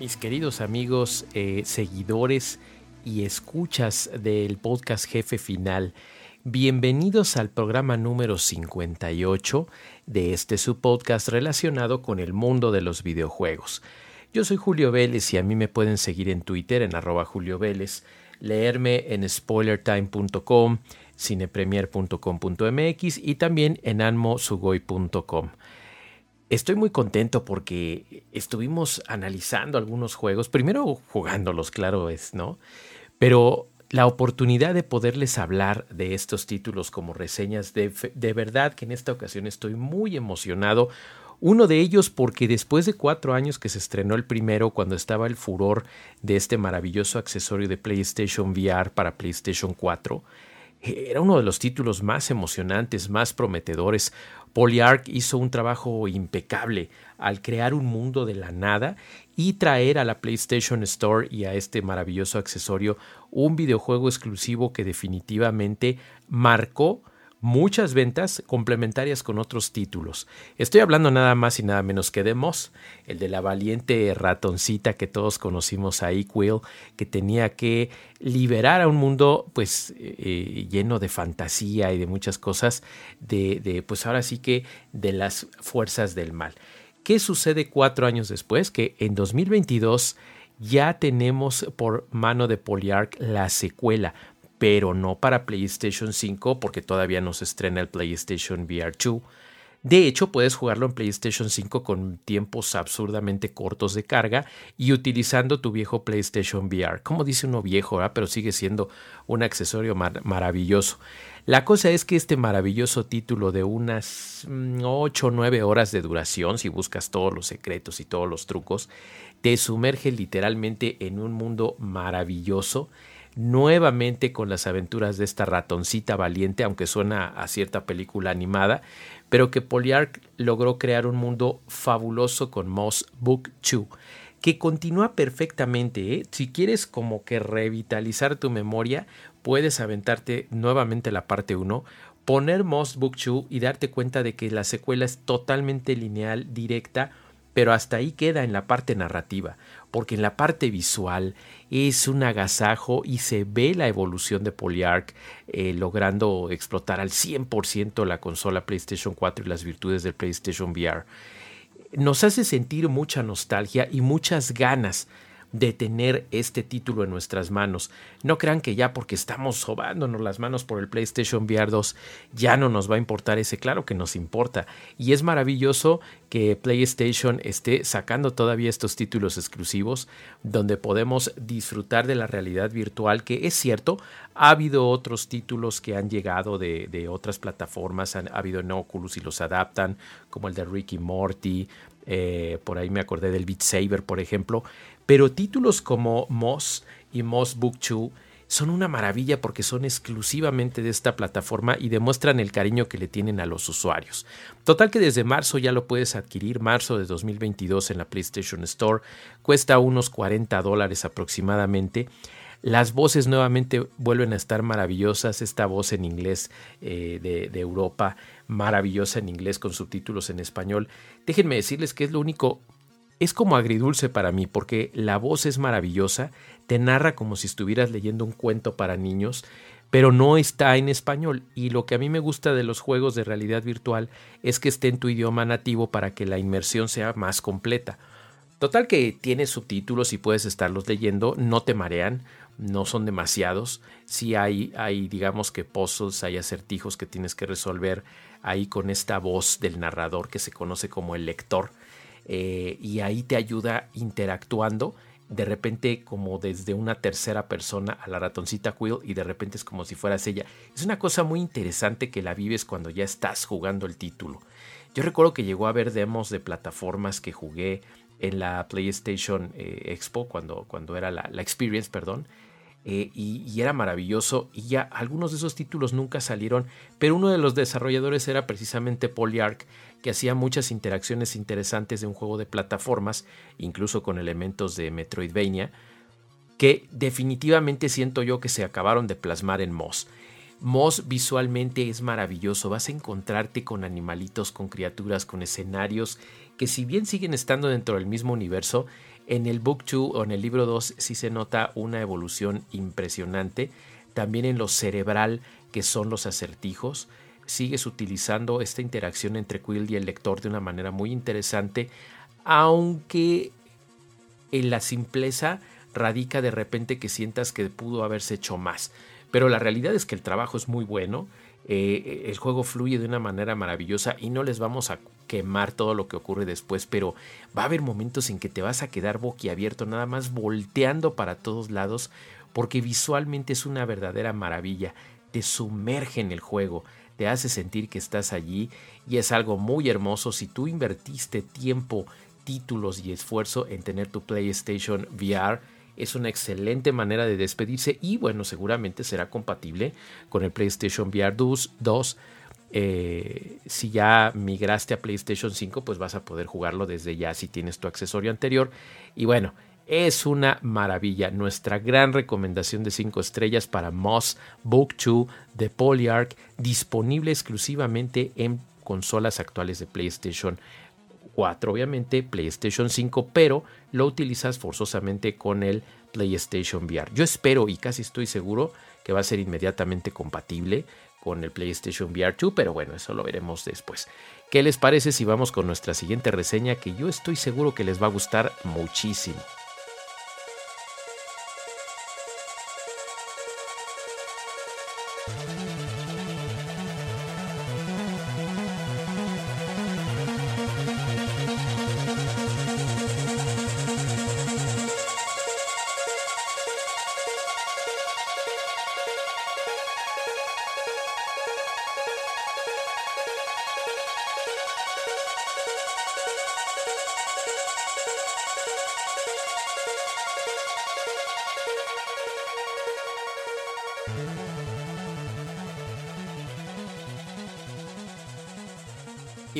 Mis queridos amigos, eh, seguidores y escuchas del podcast Jefe Final, bienvenidos al programa número 58 de este subpodcast relacionado con el mundo de los videojuegos. Yo soy Julio Vélez y a mí me pueden seguir en Twitter en arroba Julio Vélez, leerme en spoilertime.com, cinepremier.com.mx y también en anmosugoy.com. Estoy muy contento porque estuvimos analizando algunos juegos, primero jugándolos, claro es, ¿no? Pero la oportunidad de poderles hablar de estos títulos como reseñas, de, de, verdad que en esta ocasión estoy muy emocionado. Uno de ellos porque después de cuatro años que se estrenó el primero, cuando estaba el furor de este maravilloso accesorio de PlayStation VR para PlayStation 4, era uno de los títulos más emocionantes, más prometedores. Polyarch hizo un trabajo impecable al crear un mundo de la nada y traer a la PlayStation Store y a este maravilloso accesorio un videojuego exclusivo que definitivamente marcó muchas ventas complementarias con otros títulos. Estoy hablando nada más y nada menos que de Moss, el de la valiente ratoncita que todos conocimos ahí, Quill, que tenía que liberar a un mundo pues eh, lleno de fantasía y de muchas cosas, de, pues ahora sí que de las fuerzas del mal. ¿Qué sucede cuatro años después? Que en 2022 ya tenemos por mano de Polyarch la secuela, pero no para PlayStation 5 porque todavía no se estrena el PlayStation VR 2. De hecho, puedes jugarlo en PlayStation 5 con tiempos absurdamente cortos de carga y utilizando tu viejo PlayStation VR. Como dice uno viejo, pero sigue siendo un accesorio mar maravilloso. La cosa es que este maravilloso título de unas 8 o 9 horas de duración, si buscas todos los secretos y todos los trucos, te sumerge literalmente en un mundo maravilloso nuevamente con las aventuras de esta ratoncita valiente, aunque suena a cierta película animada, pero que Polyarch logró crear un mundo fabuloso con Moss Book 2, que continúa perfectamente. ¿eh? Si quieres como que revitalizar tu memoria, puedes aventarte nuevamente la parte 1, poner Moss Book 2 y darte cuenta de que la secuela es totalmente lineal, directa, pero hasta ahí queda en la parte narrativa, porque en la parte visual es un agasajo y se ve la evolución de Polyarch eh, logrando explotar al 100% la consola PlayStation 4 y las virtudes del PlayStation VR. Nos hace sentir mucha nostalgia y muchas ganas de tener este título en nuestras manos. No crean que ya porque estamos sobándonos las manos por el PlayStation VR 2 ya no nos va a importar ese, claro que nos importa. Y es maravilloso que PlayStation esté sacando todavía estos títulos exclusivos donde podemos disfrutar de la realidad virtual, que es cierto, ha habido otros títulos que han llegado de, de otras plataformas, han, ha habido en Oculus y los adaptan, como el de Ricky Morty, eh, por ahí me acordé del Beat Saber, por ejemplo, pero títulos como Moss y Moss Book 2 son una maravilla porque son exclusivamente de esta plataforma y demuestran el cariño que le tienen a los usuarios. Total que desde marzo ya lo puedes adquirir, marzo de 2022 en la PlayStation Store, cuesta unos 40 dólares aproximadamente. Las voces nuevamente vuelven a estar maravillosas. Esta voz en inglés eh, de, de, Europa, maravillosa en inglés con subtítulos en español. Déjenme decirles que es lo único, es como agridulce para mí, porque la voz es maravillosa, te narra como si estuvieras leyendo un cuento para niños, pero no está en español. Y lo que a mí me gusta de los juegos de realidad virtual es que esté en tu idioma nativo para que la inmersión sea más completa. Total que tiene subtítulos y puedes estarlos leyendo, no te marean, no son demasiados. Sí hay, hay digamos que puzzles, hay acertijos que tienes que resolver ahí con esta voz del narrador que se conoce como el lector. Eh, y ahí te ayuda interactuando de repente como desde una tercera persona a la ratoncita Quill y de repente es como si fueras ella. Es una cosa muy interesante que la vives cuando ya estás jugando el título. Yo recuerdo que llegó a haber demos de plataformas que jugué en la PlayStation eh, Expo cuando, cuando era la, la Experience, perdón. Eh, y, era maravilloso y ya algunos de esos títulos nunca salieron, pero uno de los desarrolladores era precisamente Polyarch, que hacía muchas interacciones interesantes de un juego de plataformas, incluso con elementos de Metroidvania, que definitivamente siento yo que se acabaron de plasmar en Moss. Moss visualmente es maravilloso, vas a encontrarte con animalitos, con criaturas, con escenarios que si bien siguen estando dentro del mismo universo, en el Book 2 o en el libro 2 sí se nota una evolución impresionante. También en lo cerebral que son los acertijos. Sigues utilizando esta interacción entre Quill y el lector de una manera muy interesante, aunque en la simpleza radica de repente que sientas que pudo haberse hecho más. Pero la realidad es que el trabajo es muy bueno, eh, el juego fluye de una manera maravillosa y no les vamos a quemar todo lo que ocurre después, pero va a haber momentos en que te vas a quedar boquiabierto, nada más volteando para todos lados, porque visualmente es una verdadera maravilla, te sumerge en el juego, te hace sentir que estás allí y es algo muy hermoso si tú invertiste tiempo, títulos y esfuerzo en tener tu PlayStation VR es una excelente manera de despedirse y bueno, seguramente será compatible con el PlayStation VR 2. Eh, si ya migraste a PlayStation 5, pues vas a poder jugarlo desde ya si tienes tu accesorio anterior. Y bueno, es una maravilla. Nuestra gran recomendación de 5 estrellas para Moss Book 2 de Polyarch, disponible exclusivamente en consolas actuales de PlayStation 4, obviamente PlayStation 5, pero lo utilizas forzosamente con el PlayStation VR. Yo espero y casi estoy seguro que va a ser inmediatamente compatible con el PlayStation VR 2, pero bueno, eso lo veremos después. ¿Qué les parece si vamos con nuestra siguiente reseña que yo estoy seguro que les va a gustar muchísimo?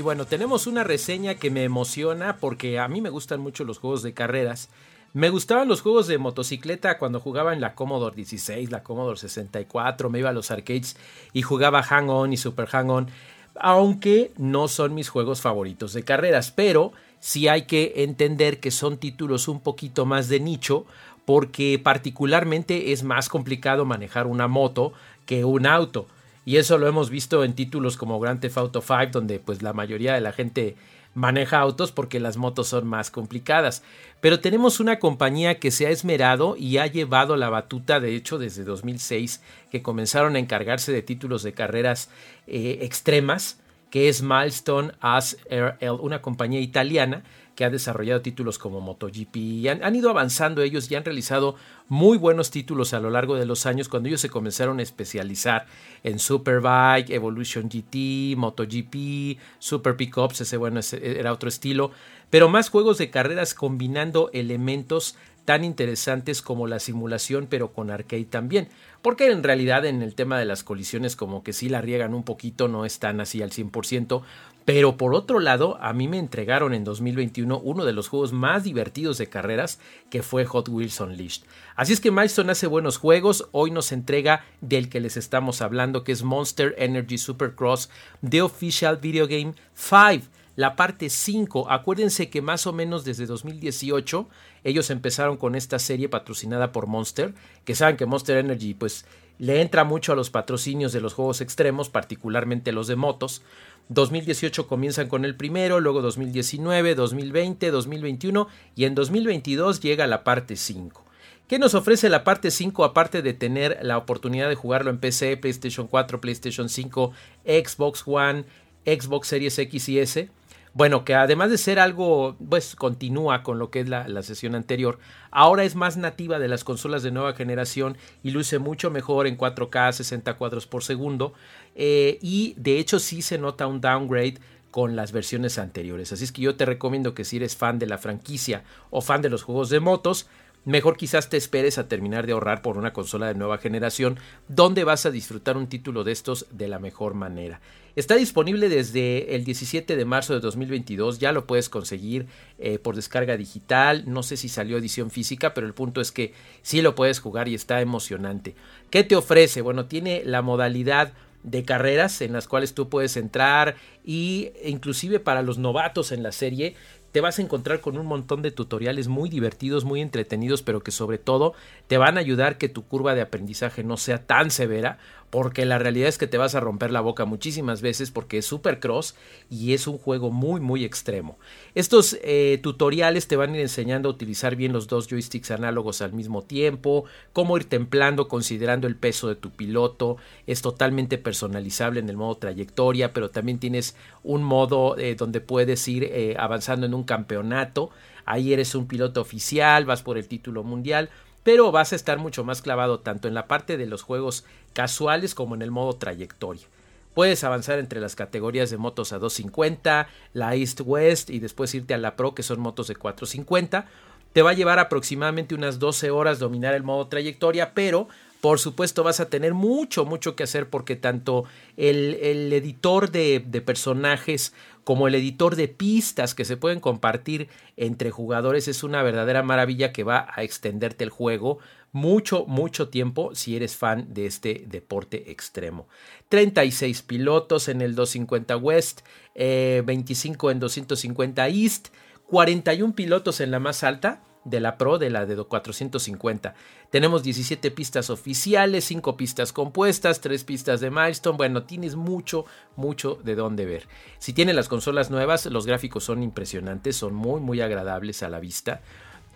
Y bueno, tenemos una reseña que me emociona porque a mí me gustan mucho los juegos de carreras. Me gustaban los juegos de motocicleta cuando jugaba en la Commodore 16, la Commodore 64, me iba a los arcades y jugaba Hang On y Super Hang On, aunque no son mis juegos favoritos de carreras, pero sí hay que entender que son títulos un poquito más de nicho porque particularmente es más complicado manejar una moto que un auto. Y eso lo hemos visto en títulos como Grand Theft Auto 5, donde pues la mayoría de la gente maneja autos porque las motos son más complicadas. Pero tenemos una compañía que se ha esmerado y ha llevado la batuta, de hecho, desde 2006, que comenzaron a encargarse de títulos de carreras eh, extremas, que es Milestone As RL, una compañía italiana que ha desarrollado títulos como MotoGP y han, ido avanzando ellos y han realizado muy buenos títulos a lo largo de los años cuando ellos se comenzaron a especializar en Superbike, Evolution GT, MotoGP, Super Pickups, ese bueno era otro estilo, pero más juegos de carreras combinando elementos tan interesantes como la simulación pero con arcade también. Porque en realidad en el tema de las colisiones como que sí la riegan un poquito, no están así al 100%, pero por otro lado, a mí me entregaron en 2021 uno de los juegos más divertidos de carreras que fue Hot Wheels Unleashed. Así es que Milestone hace buenos juegos, hoy nos entrega del que les estamos hablando que es Monster Energy Supercross The Official Video Game 5 la parte 5. Acuérdense que más o menos desde 2018 ellos empezaron con esta serie patrocinada por Monster, que saben que Monster Energy pues le entra mucho a los patrocinios de los juegos extremos, particularmente los de motos. 2018 comienzan con el primero, luego 2019, 2020, 2021 y en 2022 llega la parte 5. ¿Qué nos ofrece la parte 5 aparte de tener la oportunidad de jugarlo en PC, PlayStation 4, PlayStation 5, Xbox One, Xbox Series X y S? Bueno, que además de ser algo, pues continúa con lo que es la, sesión anterior, ahora es más nativa de las consolas de nueva generación y luce mucho mejor en 4K 60 cuadros por segundo. Eh, y de hecho sí se nota un downgrade con las versiones anteriores. Así es que yo te recomiendo que si eres fan de la franquicia o fan de los juegos de motos, Mejor quizás te esperes a terminar de ahorrar por una consola de nueva generación donde vas a disfrutar un título de estos de la mejor manera. Está disponible desde el 17 de marzo de 2022, ya lo puedes conseguir eh, por descarga digital, no sé si salió edición física, pero el punto es que sí lo puedes jugar y está emocionante. ¿Qué te ofrece? Bueno, tiene la modalidad de carreras en las cuales tú puedes entrar y inclusive para los novatos en la serie te vas a encontrar con un montón de tutoriales muy divertidos, muy entretenidos, pero que sobre todo te van a ayudar que tu curva de aprendizaje no sea tan severa, porque la realidad es que te vas a romper la boca muchísimas veces porque es super cross y es un juego muy muy extremo. Estos eh, tutoriales te van a ir enseñando a utilizar bien los dos joysticks análogos al mismo tiempo, cómo ir templando considerando el peso de tu piloto, es totalmente personalizable en el modo trayectoria, pero también tienes un modo eh, donde puedes ir eh, avanzando en un campeonato, ahí eres un piloto oficial, vas por el título mundial pero vas a estar mucho más clavado tanto en la parte de los juegos casuales como en el modo trayectoria. Puedes avanzar entre las categorías de motos a 250, la East West y después irte a la Pro que son motos de 450. Te va a llevar aproximadamente unas 12 horas dominar el modo trayectoria, pero por supuesto vas a tener mucho, mucho que hacer porque tanto el, editor de, de, personajes como el editor de pistas que se pueden compartir entre jugadores es una verdadera maravilla que va a extenderte el juego mucho, mucho tiempo si eres fan de este deporte extremo. 36 pilotos en el 250 West, 25 eh, en 250 East, 41 pilotos en la más alta de la Pro, de la de 450. Tenemos 17 pistas oficiales, 5 pistas compuestas, 3 pistas de milestone. Bueno, tienes mucho, mucho de dónde ver. Si tienes las consolas nuevas, los gráficos son impresionantes, son muy, muy agradables a la vista.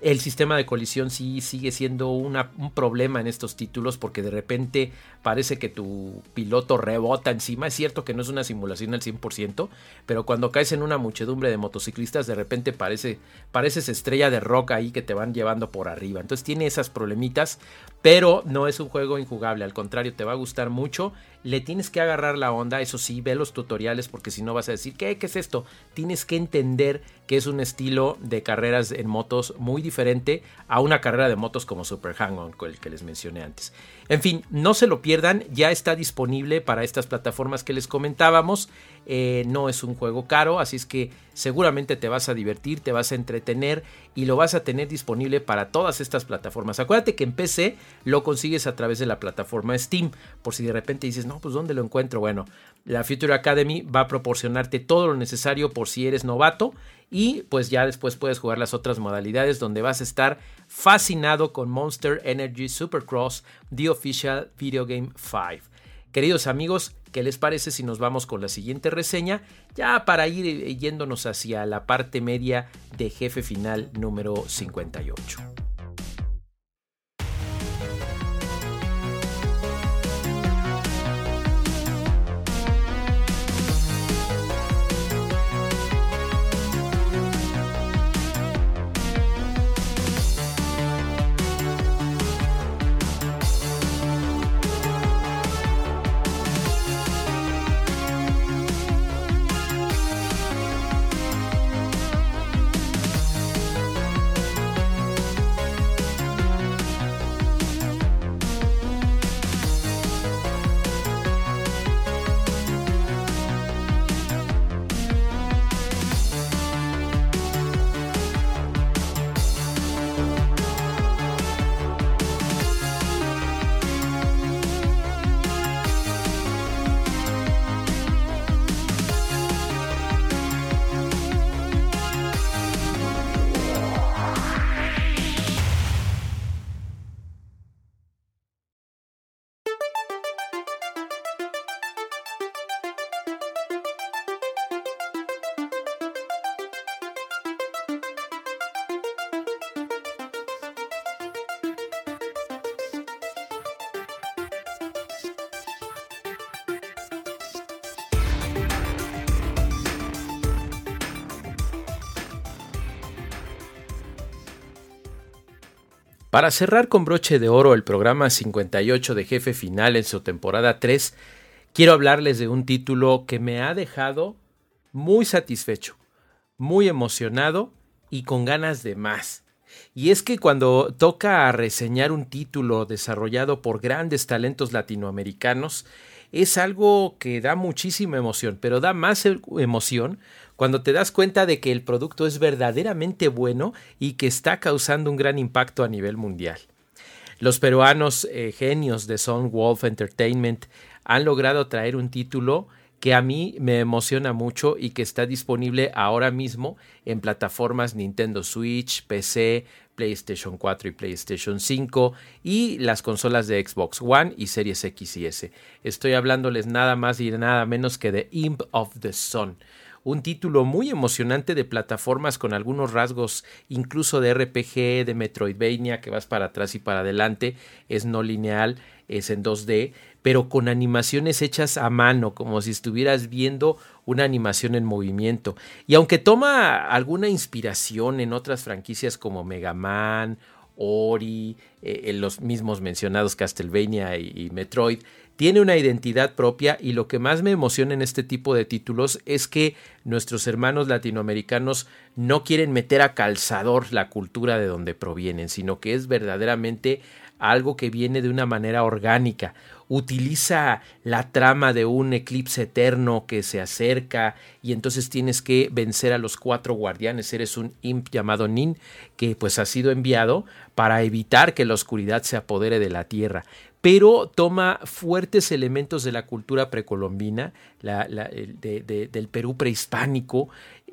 El sistema de colisión sí sigue siendo un problema en estos títulos porque de repente parece que tu piloto rebota encima. Es cierto que no es una simulación al 100%, pero cuando caes en una muchedumbre de motociclistas de repente parece pareces estrella de rock ahí que te van llevando por arriba. Entonces tiene esas problemitas, pero no es un juego injugable, al contrario, te va a gustar mucho. Le tienes que agarrar la onda, eso sí, ve los tutoriales porque si no vas a decir, ¿qué, ¿qué es esto? Tienes que entender que es un estilo de carreras en motos muy diferente a una carrera de motos como Super Hang-On, el que les mencioné antes. En fin, no se lo pierdan, ya está disponible para estas plataformas que les comentábamos. Eh, no es un juego caro, así es que seguramente te vas a divertir, te vas a entretener y lo vas a tener disponible para todas estas plataformas. Acuérdate que en PC lo consigues a través de la plataforma Steam, por si de repente dices, no, pues ¿dónde lo encuentro? Bueno, la Future Academy va a proporcionarte todo lo necesario por si eres novato y pues ya después puedes jugar las otras modalidades donde vas a estar fascinado con Monster Energy Supercross, The Official Video Game 5. Queridos amigos, ¿qué les parece si nos vamos con la siguiente reseña? Ya para ir eh, yéndonos hacia la parte media de jefe final número 58. Para cerrar con broche de oro el programa 58 de Jefe Final en su temporada 3, quiero hablarles de un título que me ha dejado muy satisfecho, muy emocionado y con ganas de más. Y es que cuando toca reseñar un título desarrollado por grandes talentos latinoamericanos, es algo que da muchísima emoción, pero da más e-, emoción cuando te das cuenta de que el producto es verdaderamente bueno y que está causando un gran impacto a nivel mundial. Los peruanos eh, genios de Son Wolf Entertainment han logrado traer un título que a mí me emociona mucho y que está disponible ahora mismo en plataformas Nintendo Switch, PC, PlayStation 4 y PlayStation 5 y las consolas de Xbox One y Series X y S. Estoy hablándoles nada más y nada menos que de Imp of the Sun, un título muy emocionante de plataformas con algunos rasgos incluso de RPG, de Metroidvania, que vas para atrás y para adelante, es no lineal, es en 2D, pero con animaciones hechas a mano, como si estuvieras viendo una animación en movimiento. Y aunque toma alguna inspiración en otras franquicias como Mega Man, Ori, eh, en los mismos mencionados Castlevania y Metroid, tiene una identidad propia y lo que más me emociona en este tipo de títulos es que nuestros hermanos latinoamericanos no quieren meter a calzador la cultura de donde provienen, sino que es verdaderamente algo que viene de una manera orgánica. Utiliza la trama de un eclipse eterno que se acerca y entonces tienes que vencer a los cuatro guardianes. Eres un imp llamado Nin que pues ha sido enviado para evitar que la oscuridad se apodere de la tierra pero toma fuertes elementos de la cultura precolombina, del Perú prehispánico,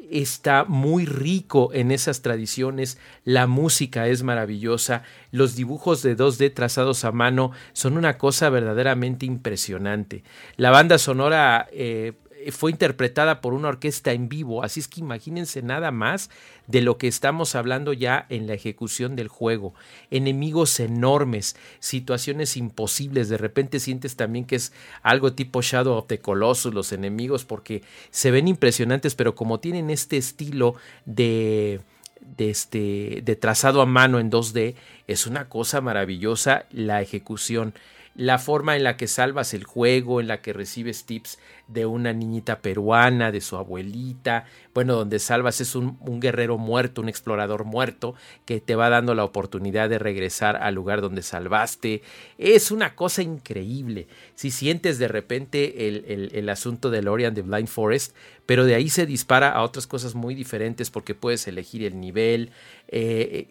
está muy rico en esas tradiciones, la música es maravillosa, los dibujos de 2D trazados a mano son una cosa verdaderamente impresionante. La banda sonora eh, fue interpretada por una orquesta en vivo, así es que imagínense nada más de lo que estamos hablando ya en la ejecución del juego. Enemigos enormes, situaciones imposibles, de repente sientes también que es algo tipo Shadow of the Colossus los enemigos porque se ven impresionantes, pero como tienen este estilo de de, este, de trazado a mano en 2D, es una cosa maravillosa la ejecución la forma en la que salvas el juego, en la que recibes tips de una niñita peruana, de su abuelita, bueno, donde salvas es un, guerrero muerto, un explorador muerto, que te va dando la oportunidad de regresar al lugar donde salvaste. Es una cosa increíble. Si sientes de repente el, asunto de Lorian de Blind Forest, pero de ahí se dispara a otras cosas muy diferentes porque puedes elegir el nivel. Eh,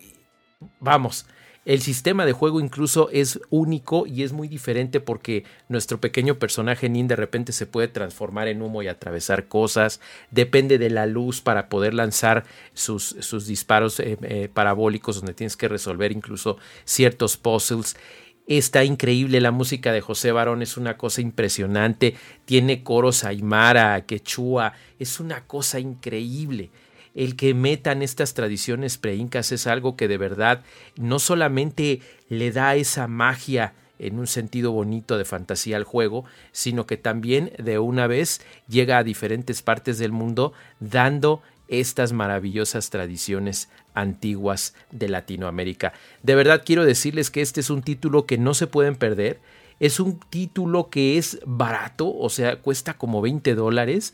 vamos, el sistema de juego incluso es único y es muy diferente porque nuestro pequeño personaje Nin de repente se puede transformar en humo y atravesar cosas. Depende de la luz para poder lanzar sus, sus disparos eh, eh, parabólicos donde tienes que resolver incluso ciertos puzzles. Está increíble la música de José Barón, es una cosa impresionante. Tiene coros aymara, quechua, es una cosa increíble el que metan estas tradiciones preincas es algo que de verdad no solamente le da esa magia en un sentido bonito de fantasía al juego, sino que también de una vez llega a diferentes partes del mundo dando estas maravillosas tradiciones antiguas de Latinoamérica. De verdad quiero decirles que este es un título que no se pueden perder. Es un título que es barato, o sea, cuesta como 20 dólares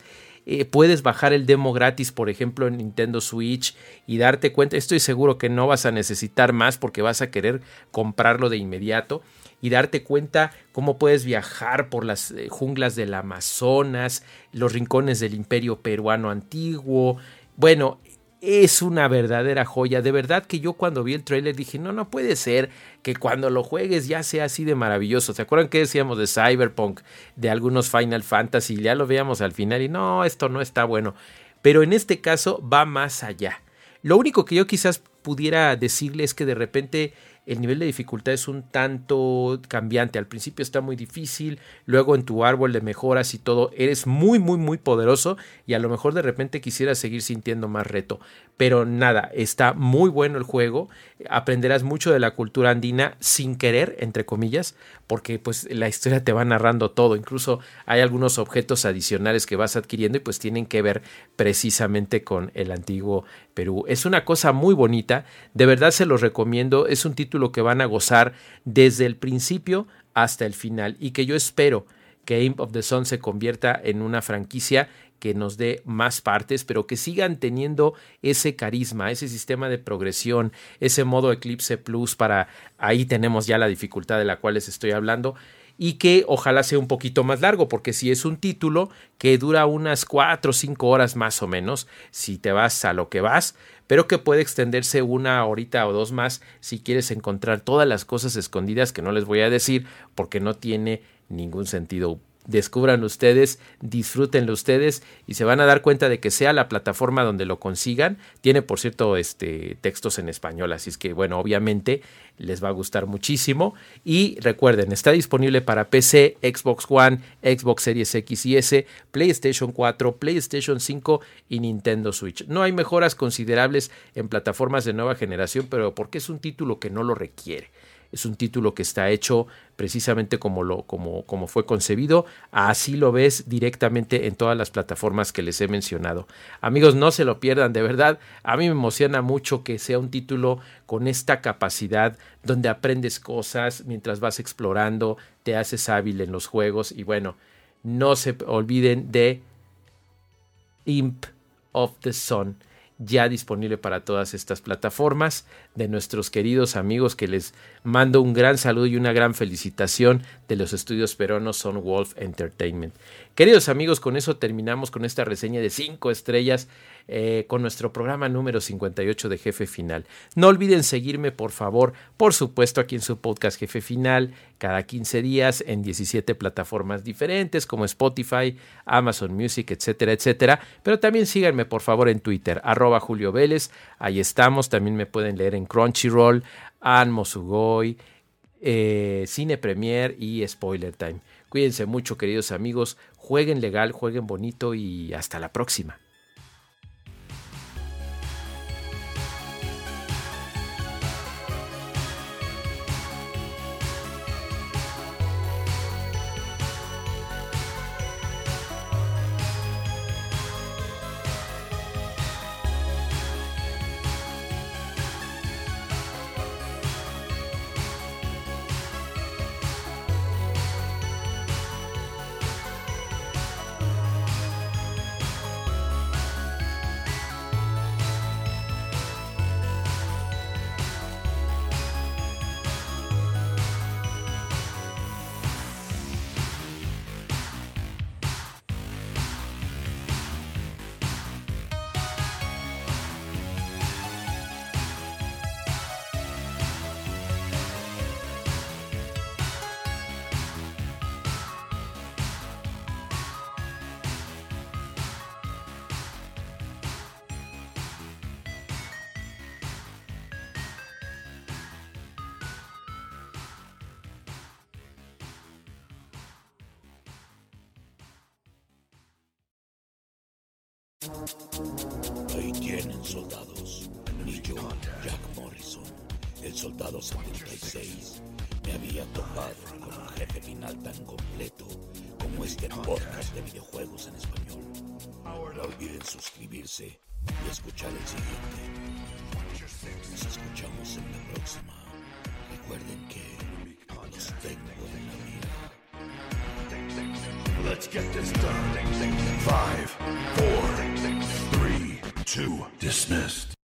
eh, puedes bajar el demo gratis, por ejemplo, en Nintendo Switch y darte cuenta, estoy seguro que no vas a necesitar más porque vas a querer comprarlo de inmediato y darte cuenta cómo puedes viajar por las eh, junglas del Amazonas, los rincones del imperio peruano antiguo. Bueno, es una verdadera joya. De verdad que yo cuando vi el trailer dije, no, no puede ser que cuando lo juegues ya sea así de maravilloso. ¿Se acuerdan que decíamos de Cyberpunk, de algunos Final Fantasy? Ya lo veíamos al final y no, esto no está bueno. Pero en este caso va más allá. Lo único que yo quizás pudiera decirle es que de repente el nivel de dificultad es un tanto cambiante. Al principio está muy difícil, luego en tu árbol de mejoras y todo, eres muy, muy, muy poderoso y a lo mejor de repente quisieras seguir sintiendo más reto. Pero nada, está muy bueno el juego, aprenderás mucho de la cultura andina sin querer, entre comillas, porque pues la historia te va narrando todo, incluso hay algunos objetos adicionales que vas adquiriendo y pues tienen que ver precisamente con el antiguo Perú. Es una cosa muy bonita, de verdad se los recomiendo, es un título título que van a gozar desde el principio hasta el final y que yo espero que Imp of the Sun se convierta en una franquicia que nos dé más partes, pero que sigan teniendo ese carisma, ese sistema de progresión, ese modo Eclipse Plus para ahí tenemos ya la dificultad de la cual les estoy hablando y que ojalá sea un poquito más largo, porque si es un título que dura unas cuatro o cinco horas más o menos, si te vas a lo que vas, pero que puede extenderse una horita o dos más si quieres encontrar todas las cosas escondidas que no les voy a decir porque no tiene ningún sentido descubran ustedes, disfrútenlo ustedes y se van a dar cuenta de que sea la plataforma donde lo consigan, tiene por cierto este textos en español, así es que bueno, obviamente les va a gustar muchísimo y recuerden, está disponible para PC, Xbox One, Xbox Series X y S, PlayStation 4, PlayStation 5 y Nintendo Switch. No hay mejoras considerables en plataformas de nueva generación, pero porque es un título que no lo requiere. Es un título que está hecho precisamente como, lo, como, como fue concebido. Así lo ves directamente en todas las plataformas que les he mencionado. Amigos, no se lo pierdan, de verdad. A mí me emociona mucho que sea un título con esta capacidad donde aprendes cosas mientras vas explorando, te haces hábil en los juegos y bueno, no se olviden de Imp of the Sun ya disponible para todas estas plataformas de nuestros queridos amigos que les mando un gran saludo y una gran felicitación de los estudios peruanos Son Wolf Entertainment. Queridos amigos, con eso terminamos con esta reseña de 5 estrellas eh, con nuestro programa número 58 de Jefe Final. No olviden seguirme, por favor, por supuesto, aquí en su podcast Jefe Final, cada 15 días en 17 plataformas diferentes como Spotify, Amazon Music, etcétera, etcétera. Pero también síganme, por favor, en Twitter, arroba Julio Vélez. Ahí estamos. También me pueden leer en Crunchyroll, Anmo Sugoi, eh, Cine Premier y Spoiler Time. Cuídense mucho, queridos amigos jueguen legal, jueguen bonito y hasta la próxima. Ahí tienen soldados. Ni yo, Jack Morrison, el soldado 76, me había topado con un jefe final tan completo como este podcast de videojuegos en español. No olviden suscribirse y escuchar el siguiente. Nos escuchamos en la próxima. Recuerden que los tengo en la mira. Let's get this done. Five, four, two, dismissed.